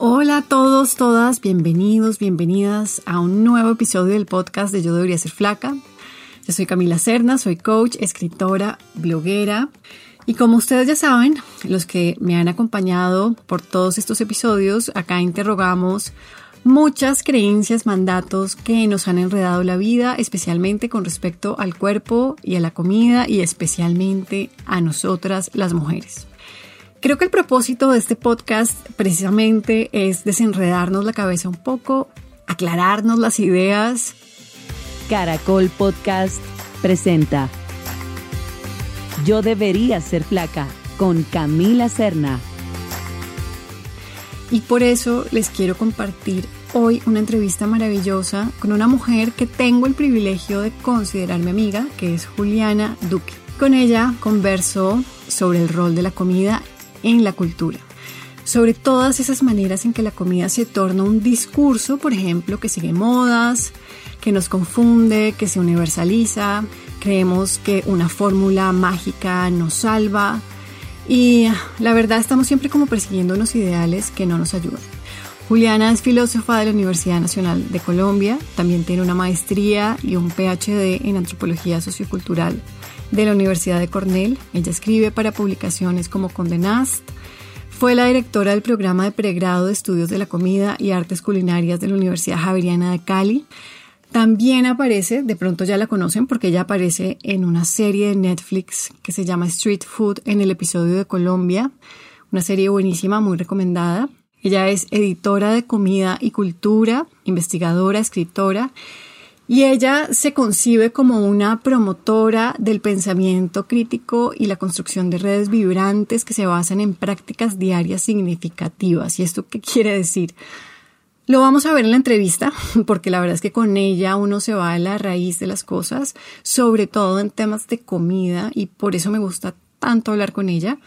Hola a todos, todas, bienvenidos, bienvenidas a un nuevo episodio del podcast de Yo debería ser flaca. Yo soy Camila Cerna, soy coach, escritora, bloguera y como ustedes ya saben, los que me han acompañado por todos estos episodios, acá interrogamos muchas creencias, mandatos que nos han enredado la vida, especialmente con respecto al cuerpo y a la comida y especialmente a nosotras las mujeres. Creo que el propósito de este podcast precisamente es desenredarnos la cabeza un poco, aclararnos las ideas. Caracol Podcast presenta Yo debería ser flaca con Camila Serna. Y por eso les quiero compartir hoy una entrevista maravillosa con una mujer que tengo el privilegio de considerar mi amiga, que es Juliana Duque. Con ella converso sobre el rol de la comida en la cultura. Sobre todas esas maneras en que la comida se torna un discurso, por ejemplo, que sigue modas, que nos confunde, que se universaliza, creemos que una fórmula mágica nos salva y la verdad estamos siempre como persiguiendo unos ideales que no nos ayudan. Juliana es filósofa de la Universidad Nacional de Colombia, también tiene una maestría y un PhD en antropología sociocultural de la Universidad de Cornell. Ella escribe para publicaciones como Condenast. Fue la directora del programa de pregrado de estudios de la comida y artes culinarias de la Universidad Javeriana de Cali. También aparece, de pronto ya la conocen porque ella aparece en una serie de Netflix que se llama Street Food en el episodio de Colombia, una serie buenísima, muy recomendada. Ella es editora de comida y cultura, investigadora, escritora y ella se concibe como una promotora del pensamiento crítico y la construcción de redes vibrantes que se basan en prácticas diarias significativas. ¿Y esto qué quiere decir? Lo vamos a ver en la entrevista, porque la verdad es que con ella uno se va a la raíz de las cosas, sobre todo en temas de comida, y por eso me gusta tanto hablar con ella.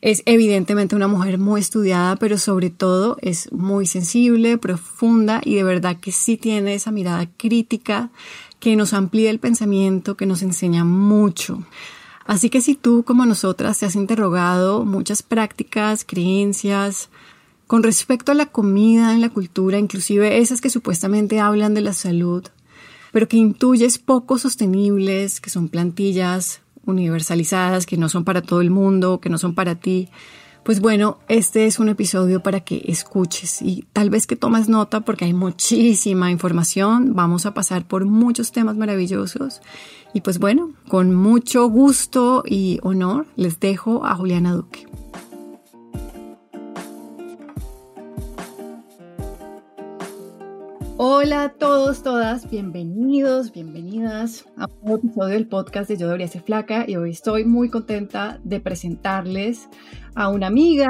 Es evidentemente una mujer muy estudiada, pero sobre todo es muy sensible, profunda y de verdad que sí tiene esa mirada crítica que nos amplía el pensamiento, que nos enseña mucho. Así que si tú, como nosotras, te has interrogado muchas prácticas, creencias con respecto a la comida en la cultura, inclusive esas que supuestamente hablan de la salud, pero que intuyes poco sostenibles, que son plantillas universalizadas, que no son para todo el mundo, que no son para ti, pues bueno, este es un episodio para que escuches y tal vez que tomes nota porque hay muchísima información, vamos a pasar por muchos temas maravillosos. Y pues bueno, con mucho gusto y honor les dejo a Juliana Duque. Hola a todos, todas, bienvenidos, bienvenidas a un episodio del podcast de Yo debería ser flaca y hoy estoy muy contenta de presentarles a una amiga.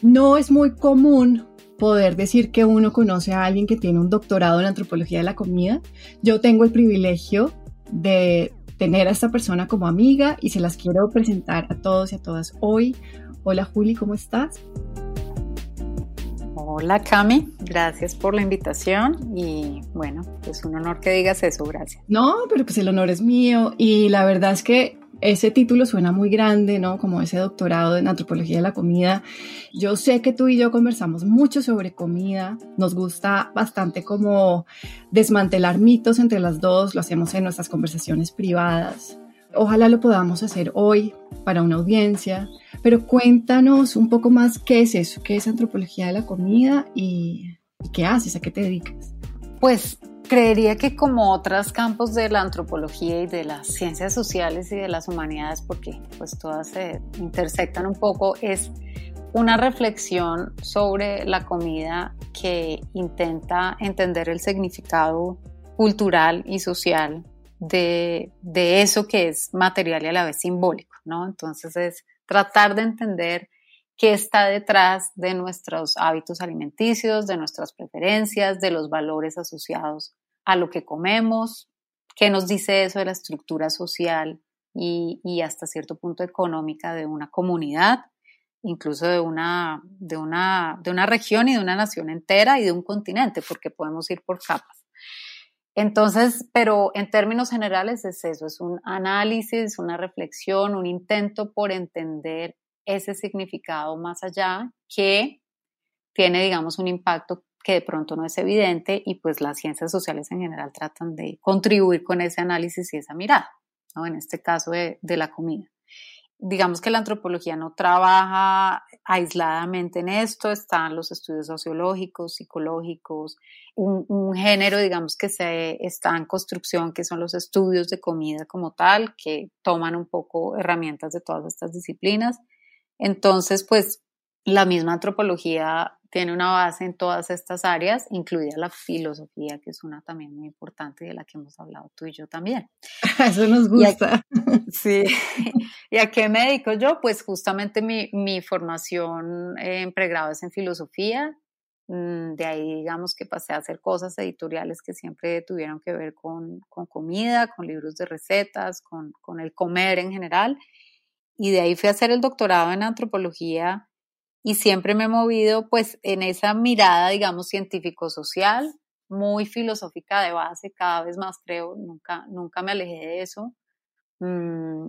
No es muy común poder decir que uno conoce a alguien que tiene un doctorado en antropología de la comida. Yo tengo el privilegio de tener a esta persona como amiga y se las quiero presentar a todos y a todas hoy. Hola Juli, ¿cómo estás? Hola Cami, gracias por la invitación y bueno, pues un honor que digas eso, gracias. No, pero pues el honor es mío y la verdad es que ese título suena muy grande, ¿no? Como ese doctorado en antropología de la comida. Yo sé que tú y yo conversamos mucho sobre comida, nos gusta bastante como desmantelar mitos entre las dos, lo hacemos en nuestras conversaciones privadas. Ojalá lo podamos hacer hoy para una audiencia, pero cuéntanos un poco más qué es eso, qué es antropología de la comida y, qué haces, a qué te dedicas. Pues creería que como otros campos de la antropología y de las ciencias sociales y de las humanidades, porque pues todas se intersectan un poco, es una reflexión sobre la comida que intenta entender el significado cultural y social de, de, eso que es material y a la vez simbólico, ¿no? Entonces es tratar de entender qué está detrás de nuestros hábitos alimenticios, de nuestras preferencias, de los valores asociados a lo que comemos, qué nos dice eso de la estructura social y, y hasta cierto punto económica de una comunidad, incluso de una, de, una, de una región y de una nación entera y de un continente, porque podemos ir por capas. Entonces, pero en términos generales es eso, es un análisis, una reflexión, un intento por entender ese significado más allá que tiene, digamos, un impacto que de pronto no es evidente y pues las ciencias sociales en general tratan de contribuir con ese análisis y esa mirada, ¿no? En este caso de, de la comida digamos que la antropología no trabaja aisladamente en esto, están los estudios sociológicos, psicológicos, un, un, género, digamos, que se está en construcción, que son los estudios de comida como tal, que toman un poco herramientas de todas estas disciplinas. Entonces, pues la misma antropología tiene una base en todas estas áreas, incluida la filosofía, que es una también muy importante de la que hemos hablado tú y yo también. Eso nos gusta. sí. ¿Y a qué me dedico yo? Pues justamente mi, mi formación en pregrado es en filosofía. Mm, de ahí, digamos que pasé a hacer cosas editoriales que siempre tuvieron que ver con, con comida, con libros de recetas, con, con el comer en general. Y de ahí fui a hacer el doctorado en antropología y siempre me he movido pues en esa mirada, digamos, científico-social, muy filosófica de base, cada vez más creo, nunca, nunca me alejé de eso. Mm,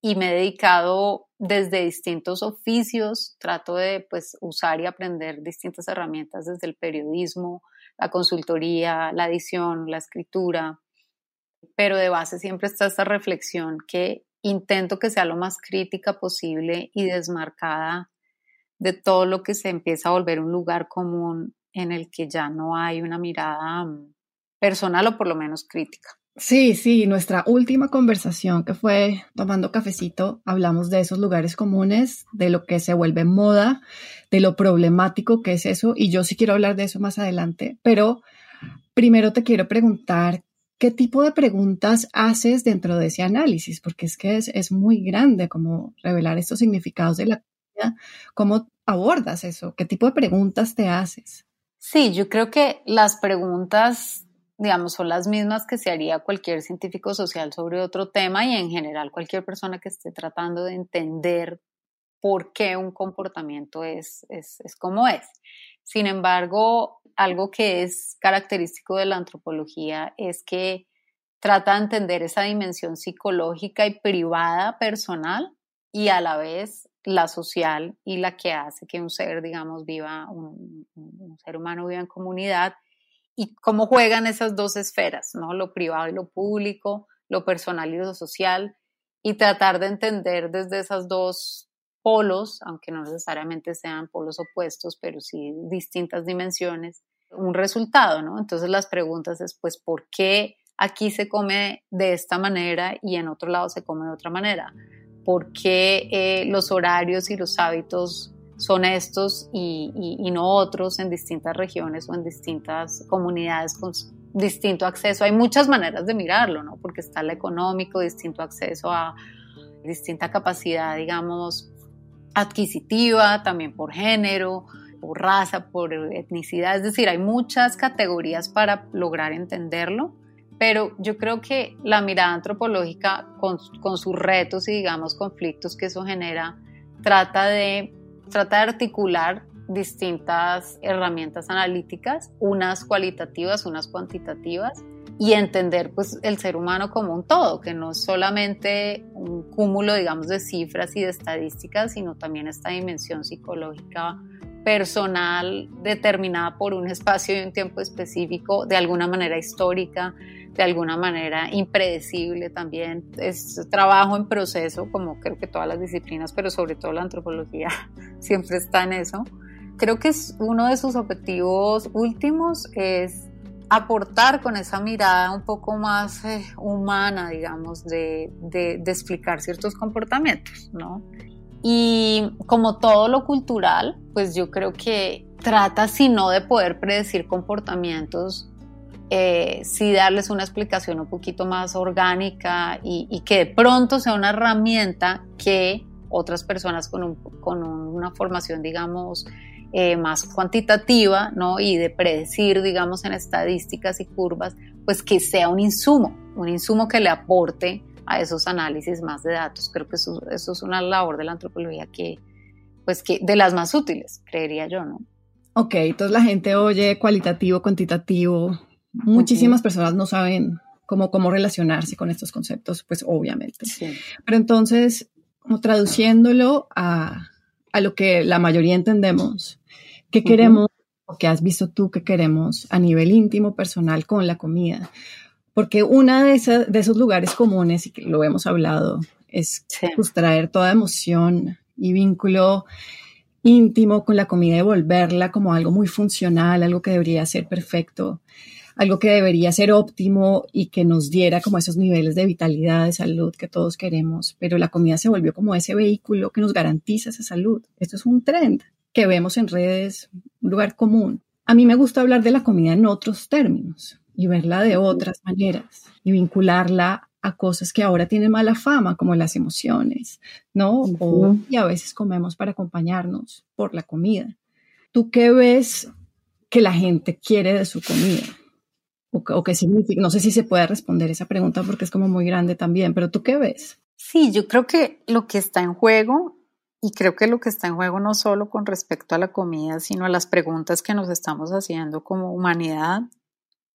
y me he dedicado desde distintos oficios, trato de pues usar y aprender distintas herramientas desde el periodismo, la consultoría, la edición, la escritura, pero de base siempre está esta reflexión que intento que sea lo más crítica posible y desmarcada de todo lo que se empieza a volver un lugar común en el que ya no hay una mirada mm, personal o por lo menos crítica. Sí, sí, nuestra última conversación que fue tomando cafecito, hablamos de esos lugares comunes, de lo que se vuelve moda, de lo problemático que es eso, y yo sí quiero hablar de eso más adelante, pero primero te quiero preguntar, ¿qué tipo de preguntas haces dentro de ese análisis? Porque es que es, es muy grande como revelar estos significados de la ¿Cómo abordas eso? ¿Qué tipo de preguntas te haces? Sí, yo creo que las preguntas, digamos, son las mismas que se haría cualquier científico social sobre otro tema y en general cualquier persona que esté tratando de entender por qué un comportamiento es, es, es como es. Sin embargo, algo que es característico de la antropología es que trata de entender esa dimensión psicológica y privada personal y a la vez la social y la que hace que un ser, digamos, viva, un, ser humano viva en comunidad y cómo juegan esas dos esferas, ¿no? Lo privado y lo público, lo personal y lo social, y tratar de entender desde esas dos polos, aunque no necesariamente sean polos opuestos, pero sí distintas dimensiones, un resultado, ¿no? Entonces las preguntas es, pues, ¿por qué aquí se come de esta manera y en otro lado se come de otra manera? Por qué eh, los horarios y los hábitos son estos y, no otros en distintas regiones o en distintas comunidades con distinto acceso. Hay muchas maneras de mirarlo, ¿no? Porque está el económico, distinto acceso a distinta capacidad, digamos, adquisitiva, también por género, por raza, por etnicidad. Es decir, hay muchas categorías para lograr entenderlo pero yo creo que la mirada antropológica, con, sus retos y, digamos, conflictos que eso genera, trata de, trata de articular distintas herramientas analíticas, unas cualitativas, unas cuantitativas, y entender pues el ser humano como un todo, que no es solamente un cúmulo, digamos, de cifras y de estadísticas, sino también esta dimensión psicológica personal determinada por un espacio y un tiempo específico, de alguna manera histórica, de alguna manera impredecible también. Es trabajo en proceso, como creo que todas las disciplinas, pero sobre todo la antropología siempre está en eso. Creo que es uno de sus objetivos últimos es aportar con esa mirada un poco más eh, humana, digamos, de, de, explicar ciertos comportamientos, ¿no? Y como todo lo cultural, pues yo creo que trata, si no de poder predecir comportamientos, eh, sí darles una explicación un poquito más orgánica y, que de pronto sea una herramienta que otras personas con, una formación, digamos, eh, más cuantitativa, ¿no? Y de predecir, digamos, en estadísticas y curvas, pues que sea un insumo, un insumo que le aporte a esos análisis más de datos. Creo que eso es una labor de la antropología que, pues que, de las más útiles, creería yo, ¿no? Ok, entonces la gente oye cualitativo, cuantitativo. Muchísimas personas no saben cómo, cómo relacionarse con estos conceptos, pues obviamente. Pero entonces, como traduciéndolo a, a, lo que la mayoría entendemos, ¿qué queremos o qué has visto tú que queremos a nivel íntimo, personal, con la comida. Porque una de, de esos lugares comunes, y que lo hemos hablado, es pues, traer toda emoción y vínculo íntimo con la comida y volverla como algo muy funcional, algo que debería ser perfecto, algo que debería ser óptimo y que nos diera como esos niveles de vitalidad, de salud que todos queremos, pero la comida se volvió como ese vehículo que nos garantiza esa salud. Esto es un trend que vemos en redes, un lugar común. A mí me gusta hablar de la comida en otros términos y verla de otras maneras y vincularla a cosas que ahora tienen mala fama, como las emociones, ¿no? y a veces comemos para acompañarnos por la comida. ¿Tú qué ves que la gente quiere de su comida? ¿O, o qué significa? No sé si se puede responder esa pregunta porque es como muy grande también, pero ¿tú qué ves? Sí, yo creo que lo que está en juego, y creo que lo que está en juego no solo con respecto a la comida, sino a las preguntas que nos estamos haciendo como humanidad,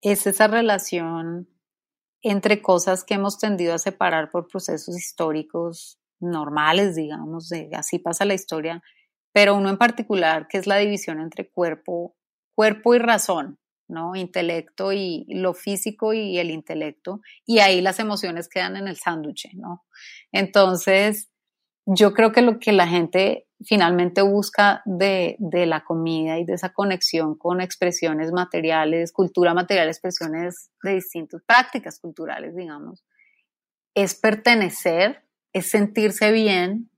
es esa relación entre cosas que hemos tendido a separar por procesos históricos normales, digamos, de así pasa la historia, pero uno en particular que es la división entre cuerpo, cuerpo y razón, ¿no? Intelecto y lo físico y el intelecto, y ahí las emociones quedan en el sándwich, ¿no? Entonces, yo creo que lo que la gente finalmente busca de, la comida y de esa conexión con expresiones materiales, cultura material, expresiones de distintas prácticas culturales, digamos, es pertenecer, es sentirse bien,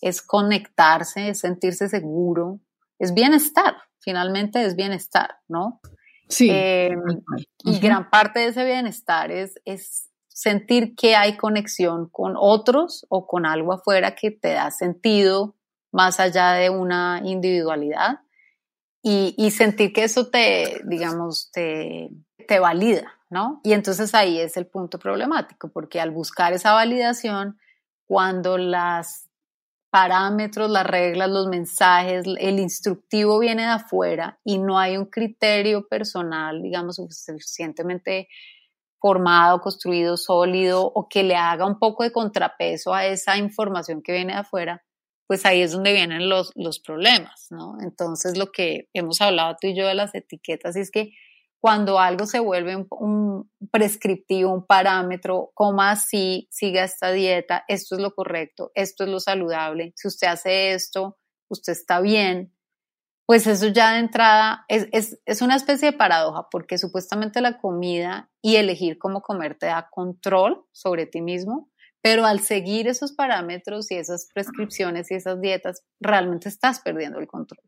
es conectarse, es sentirse seguro, es bienestar, finalmente es bienestar, ¿no? Sí. Em, y gran parte de ese bienestar es, es sentir que hay conexión con otros o con algo afuera que te da sentido más allá de una individualidad y, sentir que eso te, digamos, te, te valida, ¿no? Y entonces ahí es el punto problemático, porque al buscar esa validación, cuando las parámetros, las reglas, los mensajes, el instructivo viene de afuera y no hay un criterio personal, digamos, suficientemente formado, construido, sólido o que le haga un poco de contrapeso a esa información que viene de afuera, pues ahí es donde vienen los, los problemas, ¿no? Entonces lo que hemos hablado tú y yo de las etiquetas es que cuando algo se vuelve un, prescriptivo, un parámetro, coma así, siga esta dieta, esto es lo correcto, esto es lo saludable, si usted hace esto, usted está bien, pues eso ya de entrada es, es, una especie de paradoja, porque supuestamente la comida y elegir cómo comer te da control sobre ti mismo, pero al seguir esos parámetros y esas prescripciones y esas dietas, realmente estás perdiendo el control.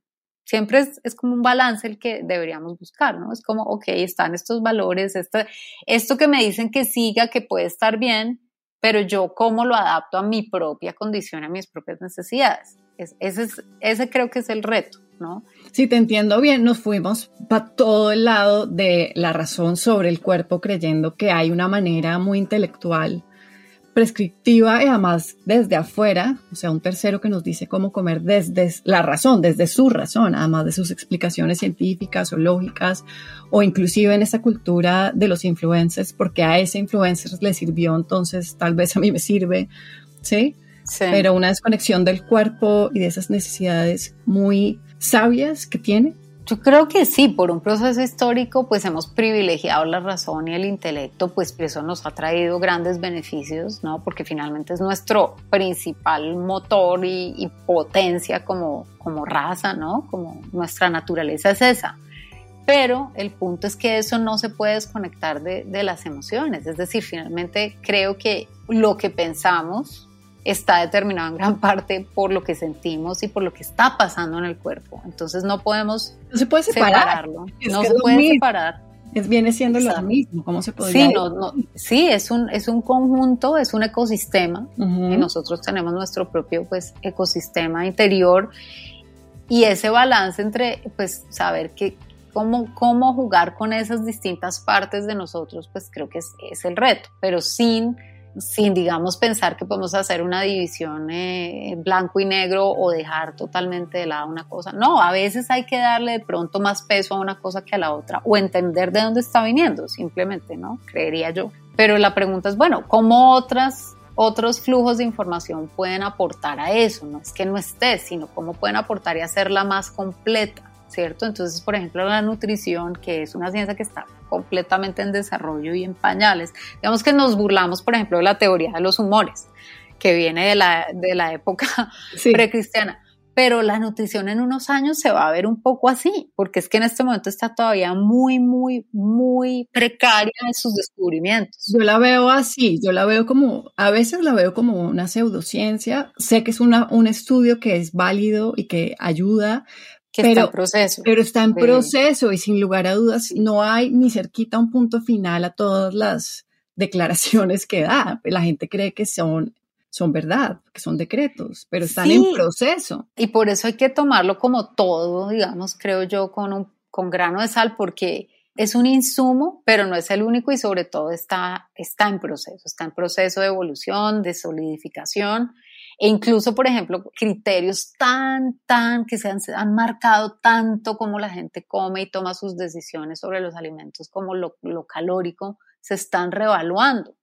Siempre es, es como un balance el que deberíamos buscar, ¿no? Es como, ok, están estos valores, esto, esto que me dicen que siga, que puede estar bien, pero yo cómo lo adapto a mi propia condición, a mis propias necesidades. ese, es, ese creo que es el reto. ¿No? Si te entiendo bien, nos fuimos para todo el lado de la razón sobre el cuerpo, creyendo que hay una manera muy intelectual, prescriptiva y además desde afuera, o sea, un tercero que nos dice cómo comer desde la razón, desde su razón, además de sus explicaciones científicas o lógicas, o inclusive en esa cultura de los influencers, porque a ese influencer le sirvió, entonces tal vez a mí me sirve, ¿sí? Sí. Pero una desconexión del cuerpo y de esas necesidades muy sabias que tiene? Yo creo que sí, por un proceso histórico, pues hemos privilegiado la razón y el intelecto, pues eso nos ha traído grandes beneficios, ¿no? Porque finalmente es nuestro principal motor y, potencia como, como raza, ¿no? Como nuestra naturaleza es esa. Pero el punto es que eso no se puede desconectar de, de las emociones, es decir, finalmente creo que lo que pensamos está determinado en gran parte por lo que sentimos y por lo que está pasando en el cuerpo. Entonces no podemos no se puede separarlo. no se puede separar. Es, viene siendo lo mismo, ¿cómo se podría sí, no, sí, es un, es un conjunto, es un ecosistema y nosotros tenemos nuestro propio pues, ecosistema interior y ese balance entre pues saber que cómo, cómo jugar con esas distintas partes de nosotros pues creo que es, es el reto, pero sin sin, digamos, pensar que podemos hacer una división eh, blanco y negro o dejar totalmente de lado una cosa. No, a veces hay que darle de pronto más peso a una cosa que a la otra o entender de dónde está viniendo, simplemente, ¿no? Creería yo. Pero la pregunta es, bueno, ¿cómo otras otros flujos de información pueden aportar a eso. No es que no esté, sino cómo pueden aportar y hacerla más completa. ¿cierto? Entonces, por ejemplo, la nutrición, que es una ciencia que está completamente en desarrollo y en pañales, digamos que nos burlamos, por ejemplo, de la teoría de los humores, que viene de la, de la época precristiana pero la nutrición en unos años se va a ver un poco así, porque es que en este momento está todavía muy, muy, muy precaria en sus descubrimientos. Yo la veo así, yo la veo como, a veces la veo como una pseudociencia, sé que es una, un estudio que es válido y que ayuda, que pero, está en proceso. Pero está en proceso y sin lugar a dudas no hay ni cerquita un punto final a todas las declaraciones que da. La gente cree que son son verdad, que son decretos, pero están en proceso. Y por eso hay que tomarlo como todo, digamos, creo yo, con un con grano de sal, porque es un insumo, pero no es el único y sobre todo está, está en proceso, está en proceso de evolución, de solidificación e incluso, por ejemplo, criterios tan, tan, que se han, han marcado tanto como la gente come y toma sus decisiones sobre los alimentos como lo, lo calórico, se están revaluando.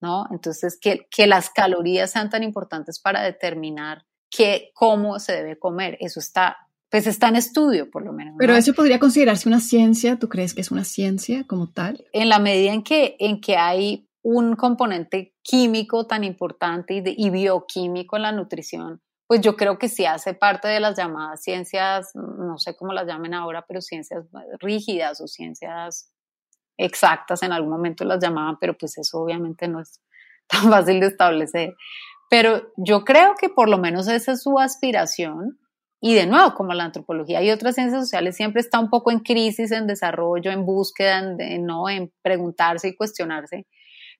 ¿no? Entonces, que, que las calorías sean tan importantes para determinar que, cómo se debe comer, eso está, pues está en estudio, por lo menos. Pero eso podría considerarse una ciencia, ¿tú crees que es una ciencia como tal? En la medida en que, en que hay un componente químico tan importante y, y bioquímico en la nutrición, pues yo creo que sí hace parte de las llamadas ciencias, no sé cómo las llamen ahora, pero ciencias rígidas o ciencias exactas, en algún momento las llamaban, pero pues eso obviamente no es tan fácil de establecer. Pero yo creo que por lo menos esa es su aspiración. Y de nuevo, como la antropología y otras ciencias sociales siempre está un poco en crisis, en desarrollo, en búsqueda, en, no, en preguntarse y cuestionarse.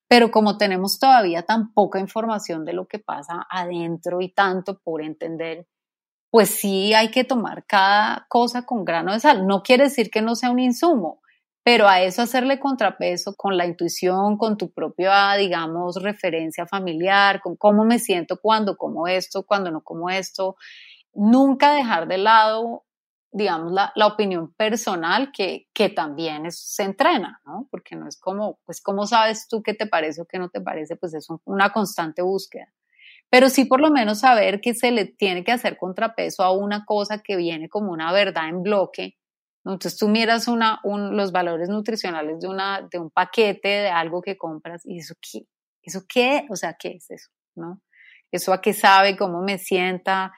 Pero como tenemos todavía tan poca información de lo que pasa adentro y tanto por entender, pues sí hay que tomar cada cosa con grano de sal. No quiere decir que no sea un insumo, pero a eso hacerle contrapeso con la intuición, con tu propia, digamos, referencia familiar, con cómo me siento cuando como esto, cuando no como esto, nunca dejar de lado, digamos, la, opinión personal que, que también se entrena, ¿no? Porque no es como, pues, ¿cómo sabes tú qué te parece o qué no te parece? Pues es una constante búsqueda pero sí por lo menos saber que se le tiene que hacer contrapeso a una cosa que viene como una verdad en bloque entonces tú miras una, los valores nutricionales de, una, de un paquete, de algo que compras, y eso qué, eso qué, o sea, ¿qué es eso? ¿No? Eso a qué sabe, cómo me sienta,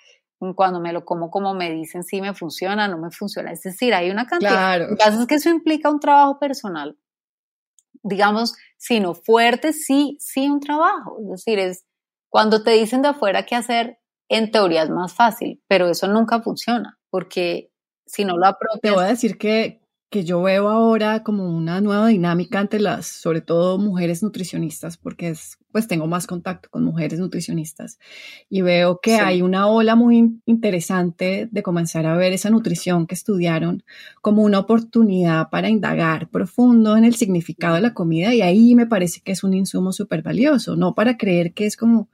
cuando me lo como, como me dicen si me funciona, no me funciona. Es decir, hay una cantidad. Claro. Lo que pasa es que eso implica un trabajo personal. Digamos, si no fuerte, sí, sí un trabajo. Es decir, es cuando te dicen de afuera qué hacer, en teoría es más fácil, pero eso nunca funciona, porque si no lo apropias. Te voy a decir que, que yo veo ahora como una nueva dinámica entre las, sobre todo mujeres nutricionistas, porque es, pues tengo más contacto con mujeres nutricionistas y veo que hay una ola muy interesante de comenzar a ver esa nutrición que estudiaron como una oportunidad para indagar profundo en el significado de la comida y ahí me parece que es un insumo súper valioso, no para creer que es como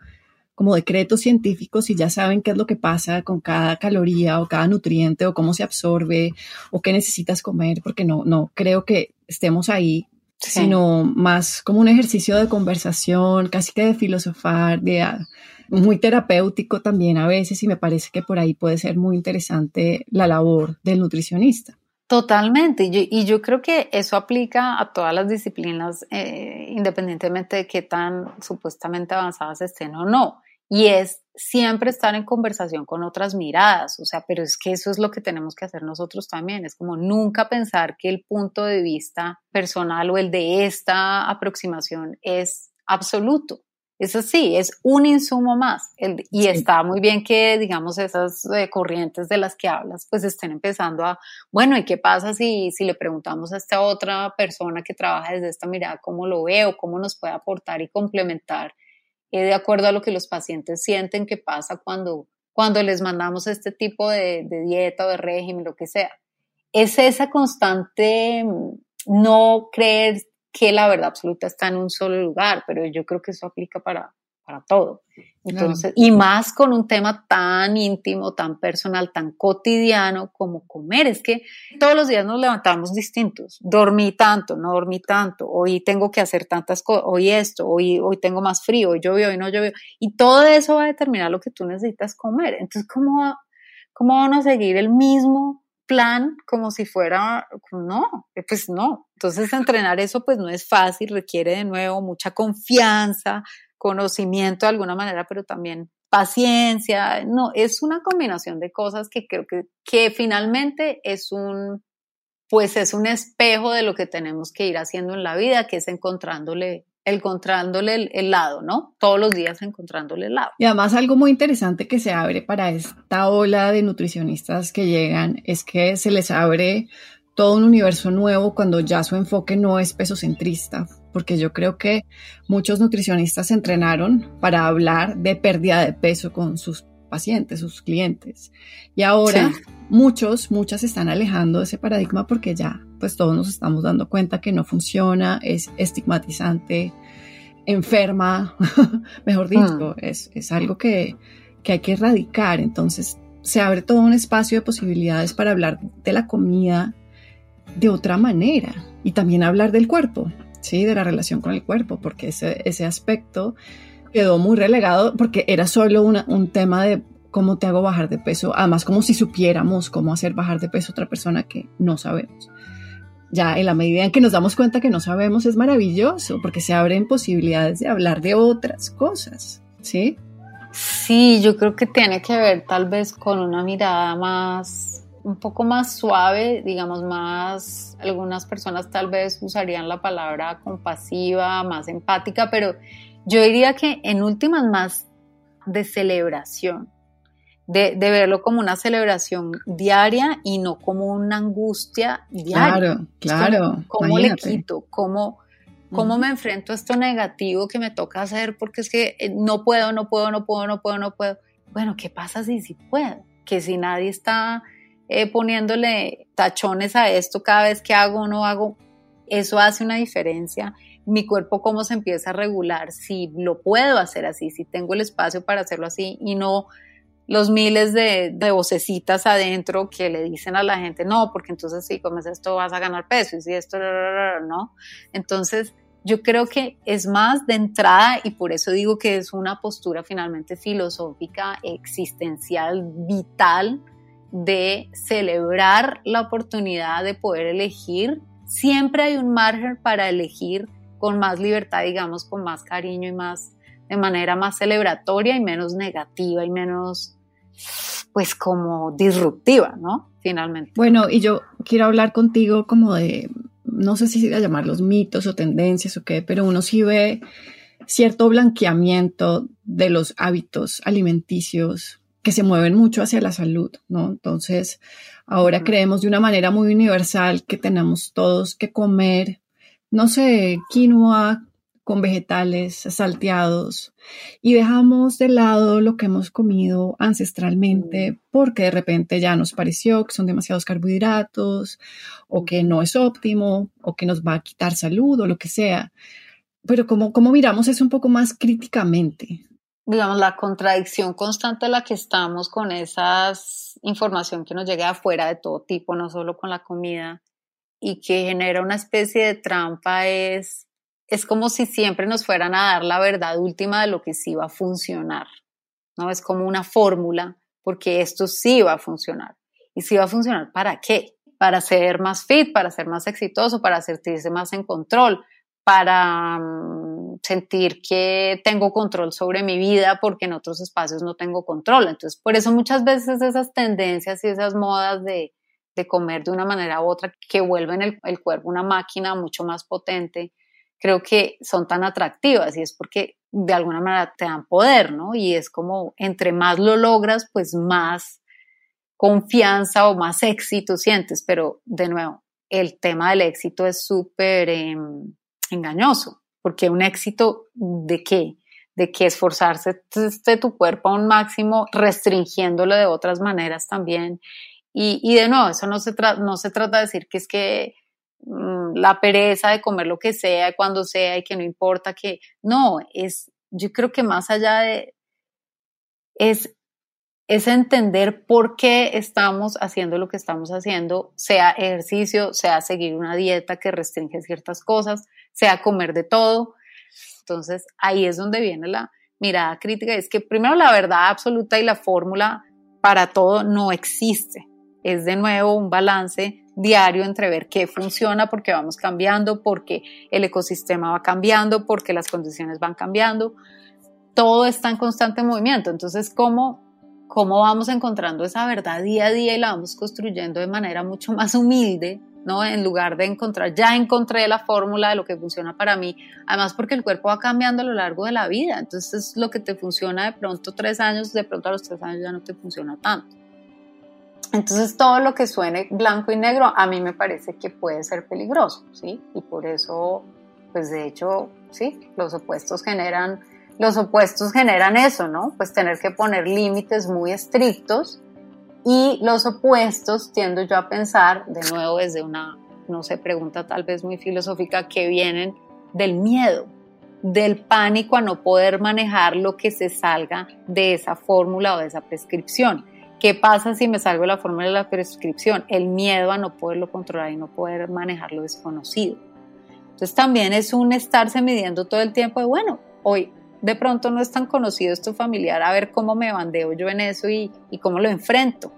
como decretos científicos y ya saben qué es lo que pasa con cada caloría o cada nutriente o cómo se absorbe o qué necesitas comer, porque no, no creo que estemos ahí, sino más como un ejercicio de conversación, casi que de filosofar, de, ah, muy terapéutico también a veces y me parece que por ahí puede ser muy interesante la labor del nutricionista. Totalmente, y yo, creo que eso aplica a todas las disciplinas, eh, independientemente de qué tan supuestamente avanzadas estén o no y es siempre estar en conversación con otras miradas, o sea, pero es que eso es lo que tenemos que hacer nosotros también, es como nunca pensar que el punto de vista personal o el de esta aproximación es absoluto. Es así, es un insumo más. y está muy bien que, digamos, esas eh, corrientes de las que hablas, pues estén empezando a, bueno, ¿y qué pasa si, si le preguntamos a esta otra persona que trabaja desde esta mirada cómo lo ve o cómo nos puede aportar y complementar de acuerdo a lo que los pacientes sienten que pasa cuando, cuando les mandamos este tipo de, de dieta o de régimen, lo que sea. Es esa constante mm, no creer que la verdad absoluta está en un solo lugar, pero yo creo que eso aplica para, para todo. Entonces, y más con un tema tan íntimo, tan personal, tan cotidiano como comer. Es que todos los días nos levantamos distintos. Dormí tanto, no dormí tanto. Hoy tengo que hacer tantas cosas. Hoy esto, hoy, hoy tengo más frío, hoy llovió, hoy no llovió. Y todo eso va a determinar lo que tú necesitas comer. Entonces, ¿cómo, cómo van a seguir el mismo plan como si fuera, no, pues no. Entonces entrenar eso pues no es fácil, requiere de nuevo mucha confianza, conocimiento de alguna manera, pero también paciencia. No, es una combinación de cosas que creo que, que finalmente es un, pues es un espejo de lo que tenemos que ir haciendo en la vida, que es encontrándole encontrándole el, lado, ¿no? Todos los días encontrándole el lado. Y además algo muy interesante que se abre para esta ola de nutricionistas que llegan es que se les abre todo un universo nuevo cuando ya su enfoque no es pesocentrista, porque yo creo que muchos nutricionistas se entrenaron para hablar de pérdida de peso con sus pacientes, sus clientes. Y ahora muchos, muchas se están alejando de ese paradigma porque ya pues todos nos estamos dando cuenta que no funciona, es estigmatizante, enferma, mejor dicho, mm. es, es, algo que, que hay que erradicar. Entonces se abre todo un espacio de posibilidades para hablar de la comida de otra manera y también hablar del cuerpo, ¿sí? De la relación con el cuerpo, porque ese, ese aspecto quedó muy relegado porque era solo un tema de cómo te hago bajar de peso, además como si supiéramos cómo hacer bajar de peso a otra persona que no sabemos. Ya en la medida en que nos damos cuenta que no sabemos es maravilloso porque se abren posibilidades de hablar de otras cosas, ¿sí? Sí, yo creo que tiene que ver tal vez con una mirada más, un poco más suave, digamos más, algunas personas tal vez usarían la palabra compasiva, más empática, pero yo diría que en últimas más de celebración, de, verlo como una celebración diaria y no como una angustia diaria. Claro, claro. ¿Cómo, le quito? ¿Cómo, ¿Cómo me enfrento a esto negativo que me toca hacer? Porque es que eh, no puedo, no puedo, no puedo, no puedo, no puedo. Bueno, ¿qué pasa si sí puedo? Que si nadie está eh, poniéndole tachones a esto cada vez que hago o no hago, eso hace una diferencia mi cuerpo cómo se empieza a regular, si lo puedo hacer así, si tengo el espacio para hacerlo así y no los miles de, de vocecitas adentro que le dicen a la gente, no, porque entonces si comes esto vas a ganar peso y si esto, no. Entonces, yo creo que es más de entrada y por eso digo que es una postura finalmente filosófica, existencial, vital de celebrar la oportunidad de poder elegir. Siempre hay un margen para elegir con más libertad, digamos, con más cariño y más, de manera más celebratoria y menos negativa y menos, pues como disruptiva, ¿no? Finalmente. Bueno, y yo quiero hablar contigo como de, no sé si a llamarlos mitos o tendencias o qué, pero uno sí ve cierto blanqueamiento de los hábitos alimenticios que se mueven mucho hacia la salud, ¿no? Entonces, ahora creemos de una manera muy universal que tenemos todos que comer no sé, quinoa con vegetales salteados y dejamos de lado lo que hemos comido ancestralmente mm. porque de repente ya nos pareció que son demasiados carbohidratos o que no es óptimo o que nos va a quitar salud o lo que sea. Pero como, como miramos es un poco más críticamente. Digamos, la contradicción constante en la que estamos con esa información que nos llega afuera de todo tipo, no solo con la comida, y que genera una especie de trampa es, es como si siempre nos fueran a dar la verdad última de lo que sí va a funcionar, ¿no? Es como una fórmula, porque esto sí va a funcionar. ¿Y sí va a funcionar para qué? Para ser más fit, para ser más exitoso, para sentirse más en control, para mm, sentir que tengo control sobre mi vida porque en otros espacios no tengo control. Entonces, por eso muchas veces esas tendencias y esas modas de de comer de una manera u otra que vuelven el, el cuerpo una máquina mucho más potente, creo que son tan atractivas y es porque de alguna manera te dan poder, ¿no? Y es como entre más lo logras, pues más confianza o más éxito sientes, pero de nuevo, el tema del éxito es súper em, engañoso, porque un éxito de qué? De que esforzarse de tu cuerpo a un máximo, restringiéndolo de otras maneras también y, y de nuevo, eso no se, no se trata de decir que es que mm, la pereza de comer lo que sea, cuando sea y que no importa que, no, es, yo creo que más allá de, es, es entender por qué estamos haciendo lo que estamos haciendo, sea ejercicio, sea seguir una dieta que restringe ciertas cosas, sea comer de todo. Entonces ahí es donde viene la mirada crítica, es que primero la verdad absoluta y la fórmula para todo no existe es de nuevo un balance diario entre ver qué funciona porque vamos cambiando, porque el ecosistema va cambiando, porque las condiciones van cambiando. Todo está en constante movimiento. Entonces, ¿cómo, cómo vamos encontrando esa verdad día a día y la vamos construyendo de manera mucho más humilde? ¿no? En lugar de encontrar, ya encontré la fórmula de lo que funciona para mí, además porque el cuerpo va cambiando a lo largo de la vida, entonces lo que te funciona de pronto tres años, de pronto a los tres años ya no te funciona tanto. Entonces todo lo que suene blanco y negro a mí me parece que puede ser peligroso, ¿sí? Y por eso, pues de hecho, sí, los opuestos generan, los opuestos generan eso, ¿no? Pues tener que poner límites muy estrictos y los opuestos tiendo yo a pensar, de nuevo desde una, no sé, pregunta tal vez muy filosófica, que vienen del miedo, del pánico a no poder manejar lo que se salga de esa fórmula o de esa prescripción. ¿Qué pasa si me salgo de la fórmula de la prescripción? El miedo a no poderlo controlar y no poder manejar lo desconocido. Entonces también es un estarse midiendo todo el tiempo de, bueno, hoy de pronto no es tan conocido esto familiar, a ver cómo me bandeo yo en eso y, y cómo lo enfrento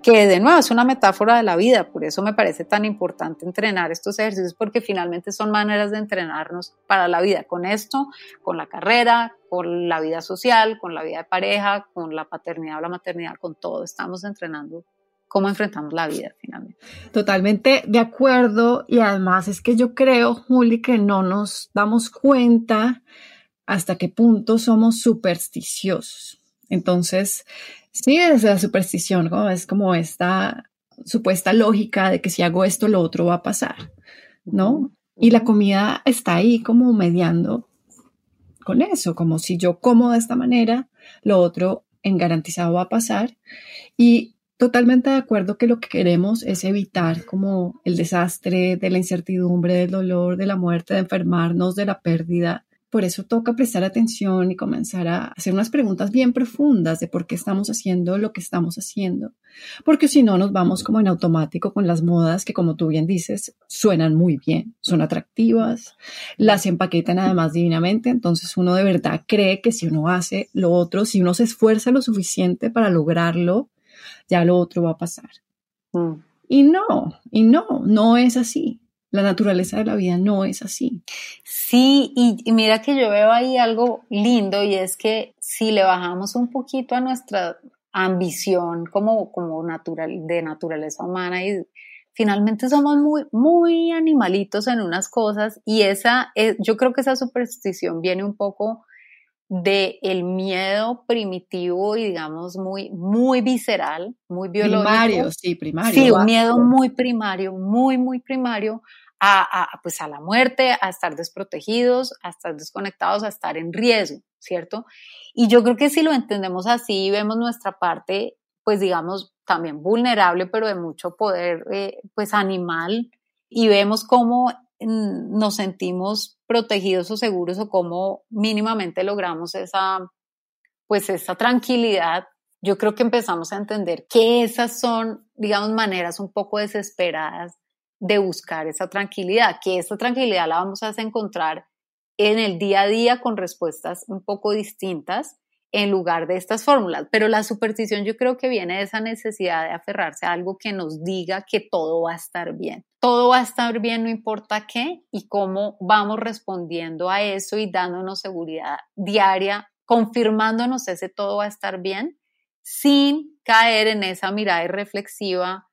que de nuevo es una metáfora de la vida, por eso me parece tan importante entrenar estos ejercicios, porque finalmente son maneras de entrenarnos para la vida, con esto, con la carrera, con la vida social, con la vida de pareja, con la paternidad o la maternidad, con todo, estamos entrenando cómo enfrentamos la vida finalmente. Totalmente de acuerdo y además es que yo creo, Juli, que no nos damos cuenta hasta qué punto somos supersticiosos. Entonces, Sí, es la superstición, ¿no? es como esta supuesta lógica de que si hago esto, lo otro va a pasar, ¿no? Y la comida está ahí como mediando con eso, como si yo como de esta manera, lo otro en garantizado va a pasar. Y totalmente de acuerdo que lo que queremos es evitar como el desastre de la incertidumbre, del dolor, de la muerte, de enfermarnos, de la pérdida, por eso toca prestar atención y comenzar a hacer unas preguntas bien profundas de por qué estamos haciendo lo que estamos haciendo. Porque si no, nos vamos como en automático con las modas que, como tú bien dices, suenan muy bien, son atractivas, las empaquetan además divinamente. Entonces uno de verdad cree que si uno hace lo otro, si uno se esfuerza lo suficiente para lograrlo, ya lo otro va a pasar. Mm. Y no, y no, no es así. La naturaleza de la vida no es así. Sí, y, mira que yo veo ahí algo lindo y es que si le bajamos un poquito a nuestra ambición como, como natural, de naturaleza humana y finalmente somos muy, muy animalitos en unas cosas y esa, eh, yo creo que esa superstición viene un poco de el miedo primitivo y digamos muy, muy visceral, muy biológico. Primario, sí, primario. Sí, un miedo muy primario, muy, muy primario a, a, pues a la muerte, a estar desprotegidos, a estar desconectados, a estar en riesgo, ¿cierto? Y yo creo que si lo entendemos así y vemos nuestra parte, pues digamos, también vulnerable, pero de mucho poder, eh, pues animal, y vemos cómo nos sentimos protegidos o seguros o cómo mínimamente logramos esa, pues esa tranquilidad, yo creo que empezamos a entender que esas son, digamos, maneras un poco desesperadas de buscar esa tranquilidad, que esa tranquilidad la vamos a encontrar en el día a día con respuestas un poco distintas en lugar de estas fórmulas. Pero la superstición yo creo que viene de esa necesidad de aferrarse a algo que nos diga que todo va a estar bien. Todo va a estar bien, no importa qué, y cómo vamos respondiendo a eso y dándonos seguridad diaria, confirmándonos ese todo va a estar bien, sin caer en esa mirada reflexiva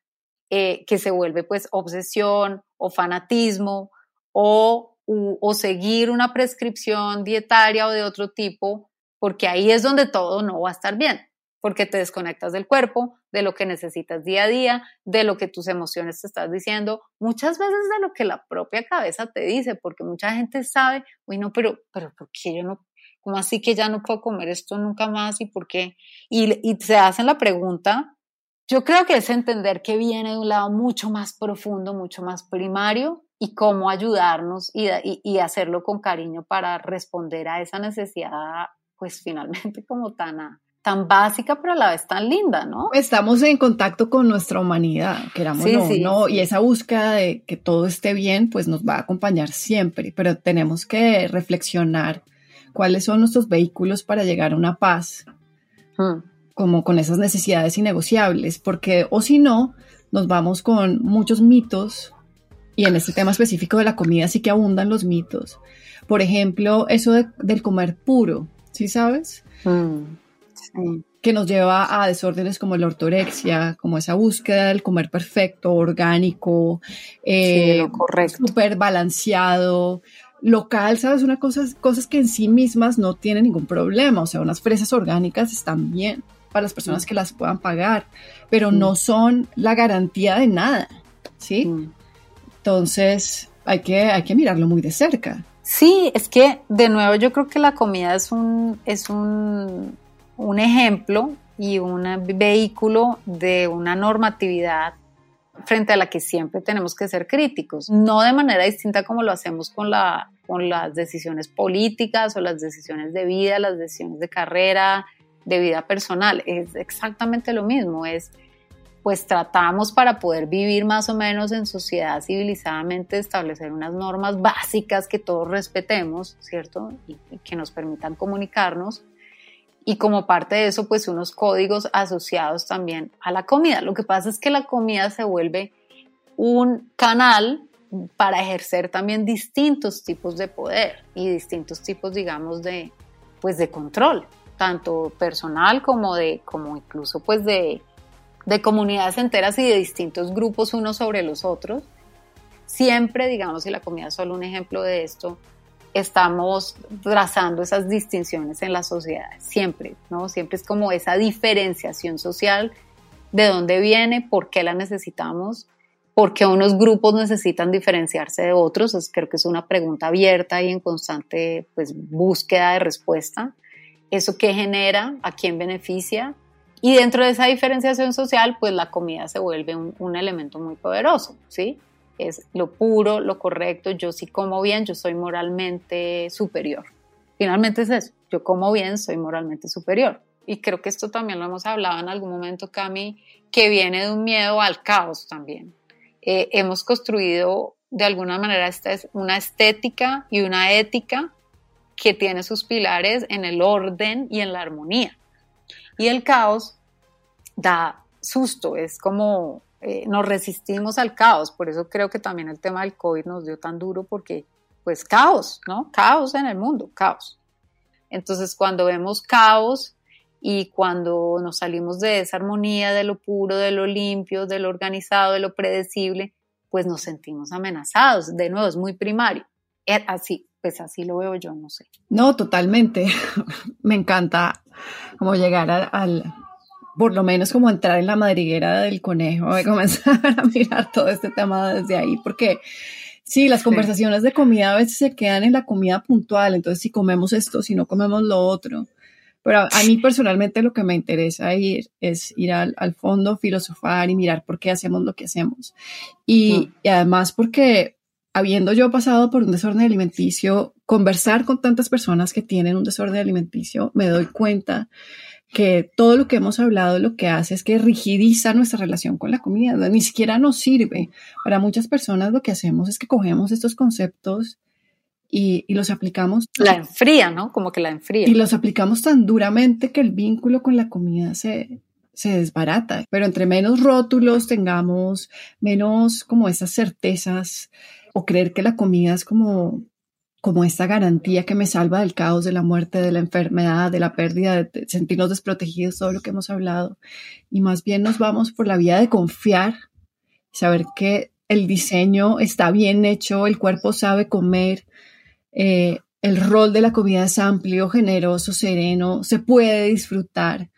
eh, que se vuelve pues obsesión o fanatismo o, o seguir una prescripción dietaria o de otro tipo porque ahí es donde todo no va a estar bien, porque te desconectas del cuerpo, de lo que necesitas día a día, de lo que tus emociones te estás diciendo, muchas veces de lo que la propia cabeza te dice, porque mucha gente sabe, uy, no, pero, pero ¿por qué yo no, cómo así que ya no puedo comer esto nunca más y por qué? Y, y se hacen la pregunta, yo creo que es entender que viene de un lado mucho más profundo, mucho más primario y cómo ayudarnos y, y, y hacerlo con cariño para responder a esa necesidad pues finalmente como tan, tan básica, pero a la vez tan linda, ¿no? Estamos en contacto con nuestra humanidad, queramos no, y esa búsqueda de que todo esté bien, pues nos va a acompañar siempre, pero tenemos que reflexionar cuáles son nuestros vehículos para llegar a una paz, hmm. como con esas necesidades innegociables, porque o si no, nos vamos con muchos mitos y en este tema específico de la comida sí que abundan los mitos. Por ejemplo, eso del comer puro, ¿sí sabes? Mm, que nos lleva a desórdenes como la ortorexia, como esa búsqueda del comer perfecto, orgánico, eh, súper balanceado, local, ¿sabes? Una cosa, cosas que en sí mismas no tienen ningún problema, o sea, unas fresas orgánicas están bien para las personas mm. que las puedan pagar, pero no mm. son la garantía de nada, ¿sí? Entonces, hay que, hay que mirarlo muy de cerca. Sí, es que de nuevo yo creo que la comida es un, es un, un ejemplo y un vehículo de una normatividad frente a la que siempre tenemos que ser críticos, no de manera distinta como lo hacemos con, la, con las decisiones políticas o las decisiones de vida, las decisiones de carrera, de vida personal, es exactamente lo mismo, es pues tratamos para poder vivir más o menos en sociedad civilizadamente, establecer unas normas básicas que todos respetemos, ¿cierto? Y, que nos permitan comunicarnos. Y como parte de eso, pues unos códigos asociados también a la comida. Lo que pasa es que la comida se vuelve un canal para ejercer también distintos tipos de poder y distintos tipos, digamos, de, pues de control, tanto personal como de, como incluso pues de, de comunidades enteras y de distintos grupos unos sobre los otros. Siempre, digamos, y la comida es solo un ejemplo de esto, estamos trazando esas distinciones en las sociedades, siempre, ¿no? Siempre es como esa diferenciación social de dónde viene, por qué la necesitamos, por qué unos grupos necesitan diferenciarse de otros, creo que es una pregunta abierta y en constante pues, búsqueda de respuesta. ¿Eso qué genera? ¿A quién beneficia? Y dentro de esa diferenciación social, pues la comida se vuelve un, elemento muy poderoso, ¿sí? Es lo puro, lo correcto, yo sí como bien, yo soy moralmente superior. Finalmente es eso, yo como bien, soy moralmente superior. Y creo que esto también lo hemos hablado en algún momento, Cami, que viene de un miedo al caos también. Eh, hemos construido de alguna manera esta es una estética y una ética que tiene sus pilares en el orden y en la armonía. Y el caos da susto, es como eh, nos resistimos al caos, por eso creo que también el tema del COVID nos dio tan duro porque pues caos, ¿no? Caos en el mundo, caos. Entonces cuando vemos caos y cuando nos salimos de esa armonía, de lo puro, de lo limpio, de lo organizado, de lo predecible, pues nos sentimos amenazados. De nuevo, es muy primario. Eh, así, pues así lo veo yo, no sé. No, totalmente. Me encanta como llegar al, por lo menos como entrar en la madriguera del conejo y comenzar a mirar todo este tema desde ahí, porque sí, las conversaciones de comida a veces se quedan en la comida puntual, entonces si comemos esto, si no comemos lo otro. Pero a, mí personalmente lo que me interesa ir es ir al, fondo, filosofar y mirar por qué hacemos lo que hacemos. Y, y además porque habiendo yo pasado por un desorden alimenticio, conversar con tantas personas que tienen un desorden alimenticio, me doy cuenta que todo lo que hemos hablado lo que hace es que rigidiza nuestra relación con la comida, ni siquiera nos sirve. Para muchas personas lo que hacemos es que cogemos estos conceptos y, los aplicamos. La enfría, ¿no? Como que la enfría. Y los aplicamos tan duramente que el vínculo con la comida se, se desbarata. Pero entre menos rótulos tengamos, menos como esas certezas o creer que la comida es como como esta garantía que me salva del caos, de la muerte, de la enfermedad, de la pérdida, de sentirnos desprotegidos, todo lo que hemos hablado. Y más bien nos vamos por la vía de confiar, saber que el diseño está bien hecho, el cuerpo sabe comer, eh, el rol de la comida es amplio, generoso, sereno, se puede disfrutar.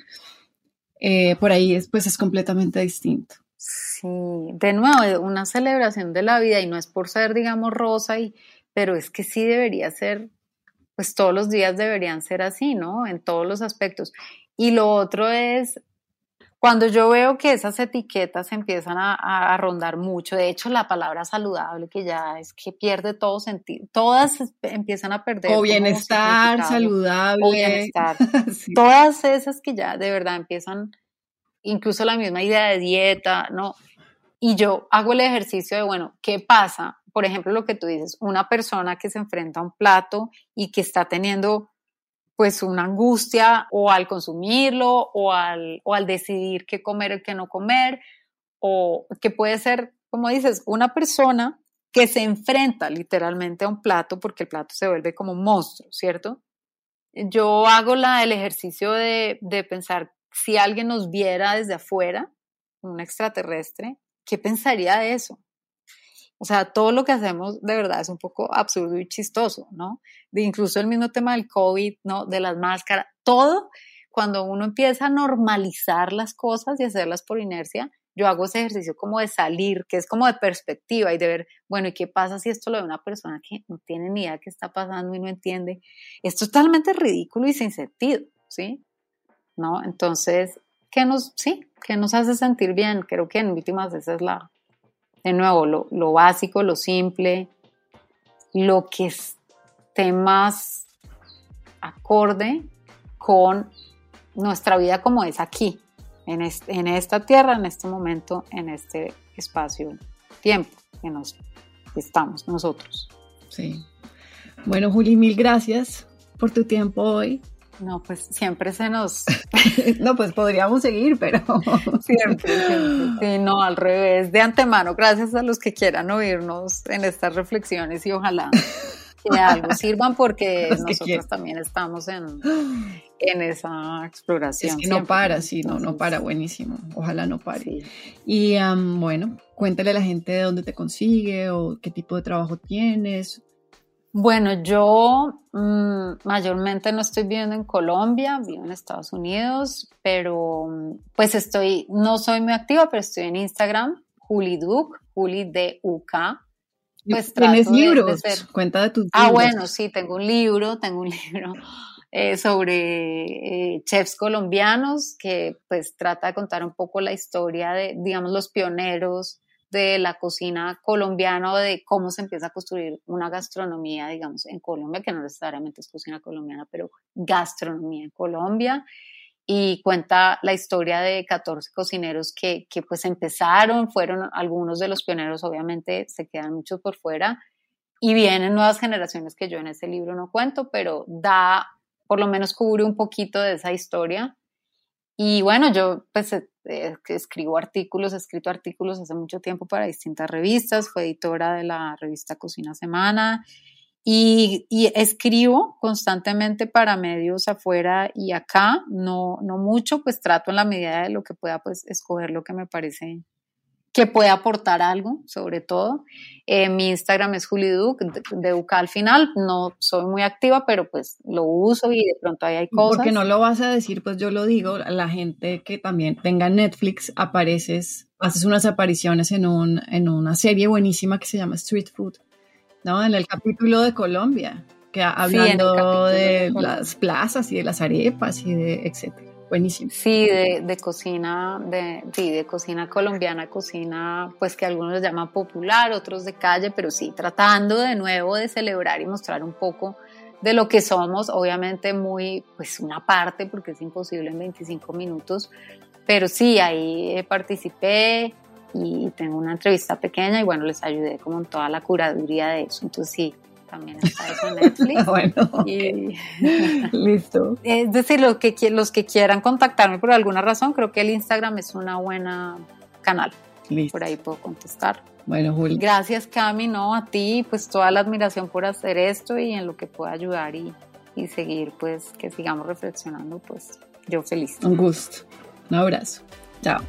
Eh, por ahí después es completamente distinto. Sí, de nuevo, una celebración de la vida y no es por ser, digamos, rosa y pero es que sí debería ser, pues todos los días deberían ser así, ¿no? En todos los aspectos. Y lo otro es, cuando yo veo que esas etiquetas empiezan a, rondar mucho, de hecho la palabra saludable que ya es que pierde todo sentido, todas empiezan a perder. O bienestar, saludable. O bienestar. Todas esas que ya de verdad empiezan, incluso la misma idea de dieta, ¿no? Y yo hago el ejercicio de, bueno, ¿qué pasa por ejemplo, lo que tú dices, una persona que se enfrenta a un plato y que está teniendo pues una angustia o al consumirlo o al, o al decidir qué comer o qué no comer, o que puede ser, como dices, una persona que se enfrenta literalmente a un plato porque el plato se vuelve como un monstruo, ¿cierto? Yo hago la, el ejercicio de, de pensar si alguien nos viera desde afuera, un extraterrestre, ¿qué pensaría de eso? O sea, todo lo que hacemos de verdad es un poco absurdo y chistoso, ¿no? De incluso el mismo tema del COVID, ¿no? De las máscaras, todo, cuando uno empieza a normalizar las cosas y hacerlas por inercia, yo hago ese ejercicio como de salir, que es como de perspectiva y de ver, bueno, ¿y qué pasa si esto lo ve una persona que no tiene ni idea de qué está pasando y no entiende? Es totalmente ridículo y sin sentido, ¿sí? ¿No? Entonces, ¿qué nos, sí, qué nos hace sentir bien? Creo que en últimas veces es la, de nuevo, lo, lo básico, lo simple, lo que esté más acorde con nuestra vida como es aquí, en, en esta tierra, en este momento, en este espacio-tiempo que nos estamos nosotros. Sí. Bueno, Juli, mil gracias por tu tiempo hoy. No, pues siempre se nos... no, pues podríamos seguir, pero... siempre, siempre. Sí, no, al revés. De antemano, gracias a los que quieran oírnos en estas reflexiones y ojalá que algo sirvan porque nosotros también estamos en, en esa exploración. Es que no para, sí, no, no para, buenísimo. Ojalá no pare. Y bueno, cuéntale a la gente de dónde te consigue o qué tipo de trabajo tienes. Bueno, yo mm, mayormente no estoy viviendo en Colombia, vivo en Estados Unidos, pero mm, pues estoy, no soy muy activa, pero estoy en Instagram, Juli Duke, Juli D-U-K. Pues ¿Tienes libros? Cuenta de tus Ah, bueno, sí, tengo un libro, tengo un libro eh, sobre eh, chefs colombianos que pues trata de contar un poco la historia de, digamos, los pioneros de la cocina colombiana o de cómo se empieza a construir una gastronomía, digamos, en Colombia, que no necesariamente es cocina colombiana, pero gastronomía en Colombia. Y cuenta la historia de 14 cocineros que, que pues empezaron, fueron algunos de los pioneros, obviamente se quedan muchos por fuera, y vienen nuevas generaciones que yo en ese libro no cuento, pero da, por lo menos cubre un poquito de esa historia. Y bueno, yo pues eh, escribo artículos, he escrito artículos hace mucho tiempo para distintas revistas, fue editora de la revista Cocina Semana y, escribo constantemente para medios afuera y acá, no, no mucho, pues trato en la medida de lo que pueda pues escoger lo que me parece que puede aportar algo, sobre todo. Eh, mi Instagram es juliduc, de Duca al final. No soy muy activa, pero pues lo uso y de pronto ahí hay cosas. Porque no lo vas a decir, pues yo lo digo. La gente que también tenga Netflix, apareces, haces unas apariciones en, un, en una serie buenísima que se llama Street Food, ¿no? En el capítulo de Colombia, que hablando de, de las plazas y de las arepas y de etcétera. Buenísimo. Sí, de, de cocina, de, sí, de cocina colombiana, cocina, pues que algunos llaman popular, otros de calle, pero sí, tratando de nuevo de celebrar y mostrar un poco de lo que somos, obviamente muy, pues una parte, porque es imposible en 25 minutos, pero sí, ahí participé y tengo una entrevista pequeña y bueno, les ayudé como en toda la curaduría de eso, entonces sí, también está eso en Netflix. bueno, listo. Es decir, los que, los que quieran contactarme por alguna razón, creo que el Instagram es una buena canal. Listo. Por ahí puedo contestar. Bueno, Juli. Gracias, Cami, no, a ti, pues toda la admiración por hacer esto y en lo que pueda ayudar y, y seguir, pues que sigamos reflexionando, pues yo feliz. Un gusto. Un abrazo. Chao.